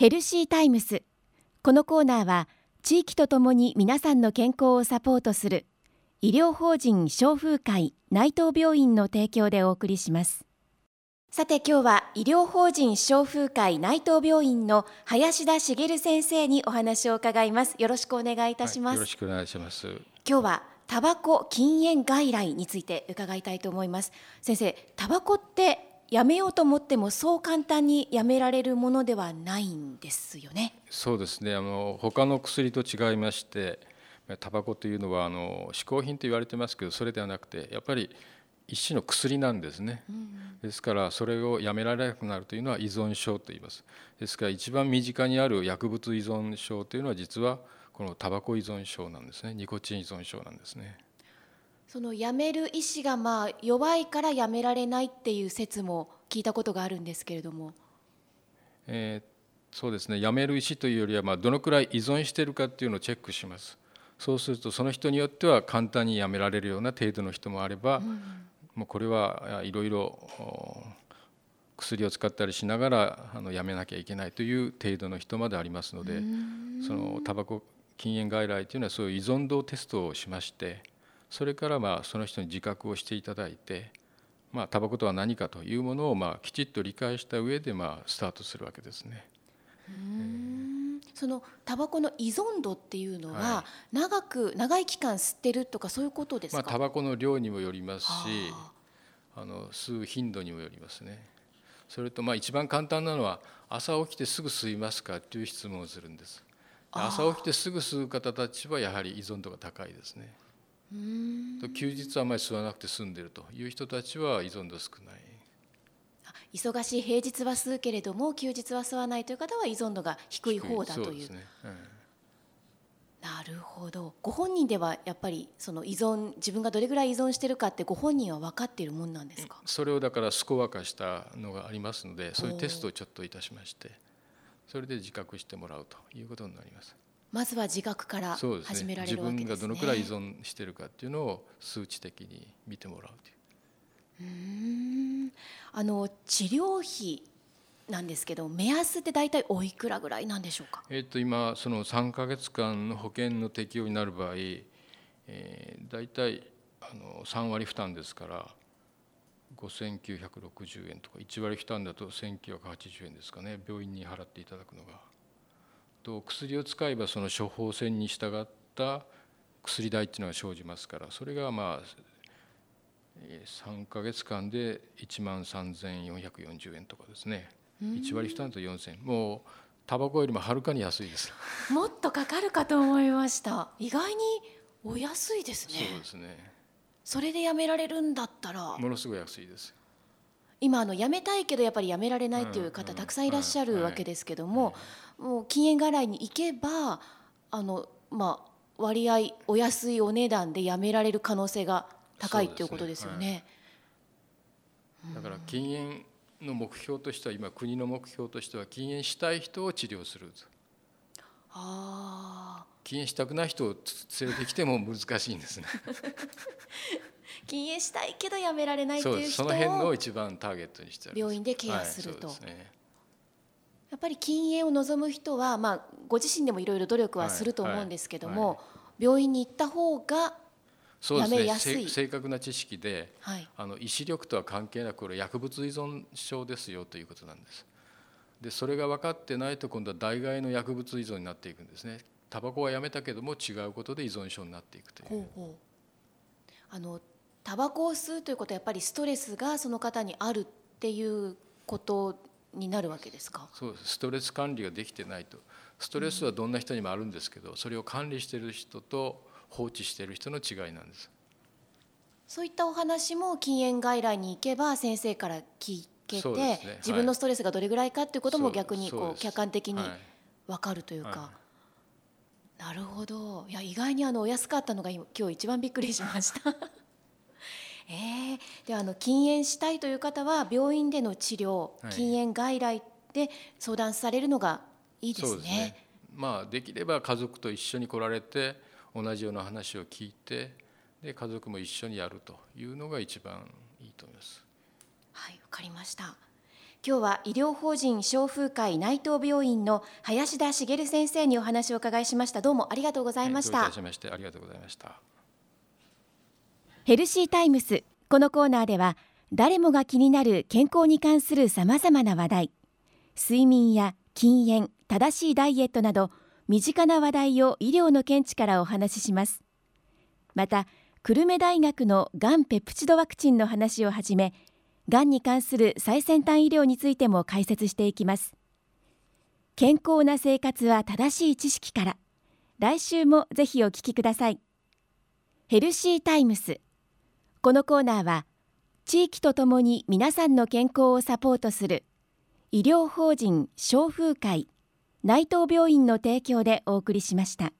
ヘルシータイムス。このコーナーは地域とともに皆さんの健康をサポートする医療法人消風会内藤病院の提供でお送りします。さて今日は医療法人消風会内藤病院の林田茂先生にお話を伺います。よろしくお願いいたします、はい、よろしくお願いします。今日はタバコ禁煙外来について伺いたいと思います。先生タバコってやめようと思ってもそう簡単にやめられるものではないんですよね。そうですね。あの他の薬と違いましてタバコというのはあの嗜好品と言われてますけどそれではなくてやっぱり一種の薬なんですね、うん、ですからそれをやめられなくなるというのは依存症と言います。ですから一番身近にある薬物依存症というのは実はこのタバコ依存症なんですね。ニコチン依存症なんですねそのやめる意志がまあ弱いからやめられないっていう説も聞いたことがあるんですけれども。えー、そうですねやめる意思というよりはまあどのくらい依存しているかっていうのをチェックします。そうするとその人によっては簡単にやめられるような程度の人もあれば、うん、もうこれはいろいろ薬を使ったりしながらあのやめなきゃいけないという程度の人までありますのでそのタバコ禁煙外来というのはそういう依存度テストをしましてそれからまあその人に自覚をしていただいてまあタバコとは何かというものをまあきちっと理解した上でまあスタートするわけですね。そのタバコの依存度っていうのは、長く長い期間吸ってるとかそういうことですか？まあタバコの量にもよりますし、あの吸う頻度にもよりますね。それとまあ一番簡単なのは朝起きてすぐ吸いますかという質問をするんです。朝起きてすぐ吸う方たちはやはり依存度が高いですね。休日はあまり吸わなくて済んでいるという人たちは依存度少ない。忙しい平日は吸うけれども休日は吸わないという方は依存度が低い方だという。ね。うん、なるほど。ご本人ではやっぱりその依存自分がどれぐらい依存してるかってご本人は分かっているもんなんですか？それをだからスコア化したのがありますのでそういうテストをちょっといたしましてそれで自覚してもらうということになります。まずは自覚から始められるわけですね、ね、自分がどのくらい依存しているかっていうのを数値的に見てもらうという。うんあの治療費なんですけど目安って大体おいくらぐらいなんでしょうか？えっ、と今その3か月間の保険の適用になる場合、えー、大体あの3割負担ですから5960円とか1割負担だと1980円ですかね病院に払っていただくのが。と薬を使えばその処方箋に従った薬代っていうのが生じますからそれがまあ3か月間で1万3440円とかですね。1割負担と4000円もうタバコよりもはるかに安いです。もっとかかるかと思いました。意外にお安いですね。そうですね。それでやめられるんだったら。ものすごい安いです今あの辞めたいけどやっぱり辞められないという方たくさんいらっしゃるわけですけども、もう禁煙払いに行けばあの、まあ、割合お安いお値段で辞められる可能性が高いということですよね。だから禁煙の目標としては今国の目標としては禁煙したい人を治療するあ禁煙したくない人を連れてきても難しいんですね 禁煙したいけどやめられないという人をその辺の一番ターゲットにして病院でケアすると、はいね、やっぱり禁煙を望む人は、まあ、ご自身でもいろいろ努力はすると思うんですけども、はいはい、病院に行った方がやめやすい、ね、正確な知識で、あの医師力とは関係なくこれ薬物依存症ですよということなんです。でそれが分かってないと今度は代替の薬物依存になっていくんですね。タバコはやめたけども違うことで依存症になっていくという。ほうほう。あのタバコを吸うということはやっぱりストレスがその方にあるっていうことになるわけですか？そうストレス管理ができてないと。ストレスはどんな人にもあるんですけど、それを管理している人と放置している人の違いなんです。そういったお話も禁煙外来に行けば先生から聞けて、ね、自分のストレスがどれぐらいかっていうことも逆にこう客観的に分かるというか。はい。なるほど。いや意外にあのお安かったのが今日一番びっくりしましたえー、であの禁煙したいという方は病院での治療、はい、禁煙外来で相談されるのがいいですね。すね。まあ、できれば家族と一緒に来られて同じような話を聞いてで家族も一緒にやるというのが一番いいと思います。はいわかりました。今日は医療法人消風会内藤病院の林田茂先生にお話を伺いしました。どうもありがとうございました、い、しましてありがとうございましたヘルシータイムス。このコーナーでは誰もが気になる健康に関するさまざまな話題。睡眠や禁煙正しいダイエットなど身近な話題を医療の見地からお話しします。また久留米大学のがんペプチドワクチンの話をはじめがんに関する最先端医療についても解説していきます。健康な生活は正しい知識から。来週もぜひお聞きください。ヘルシータイムス。このコーナーは地域とともに皆さんの健康をサポートする医療法人消風会内藤病院の提供でお送りしました。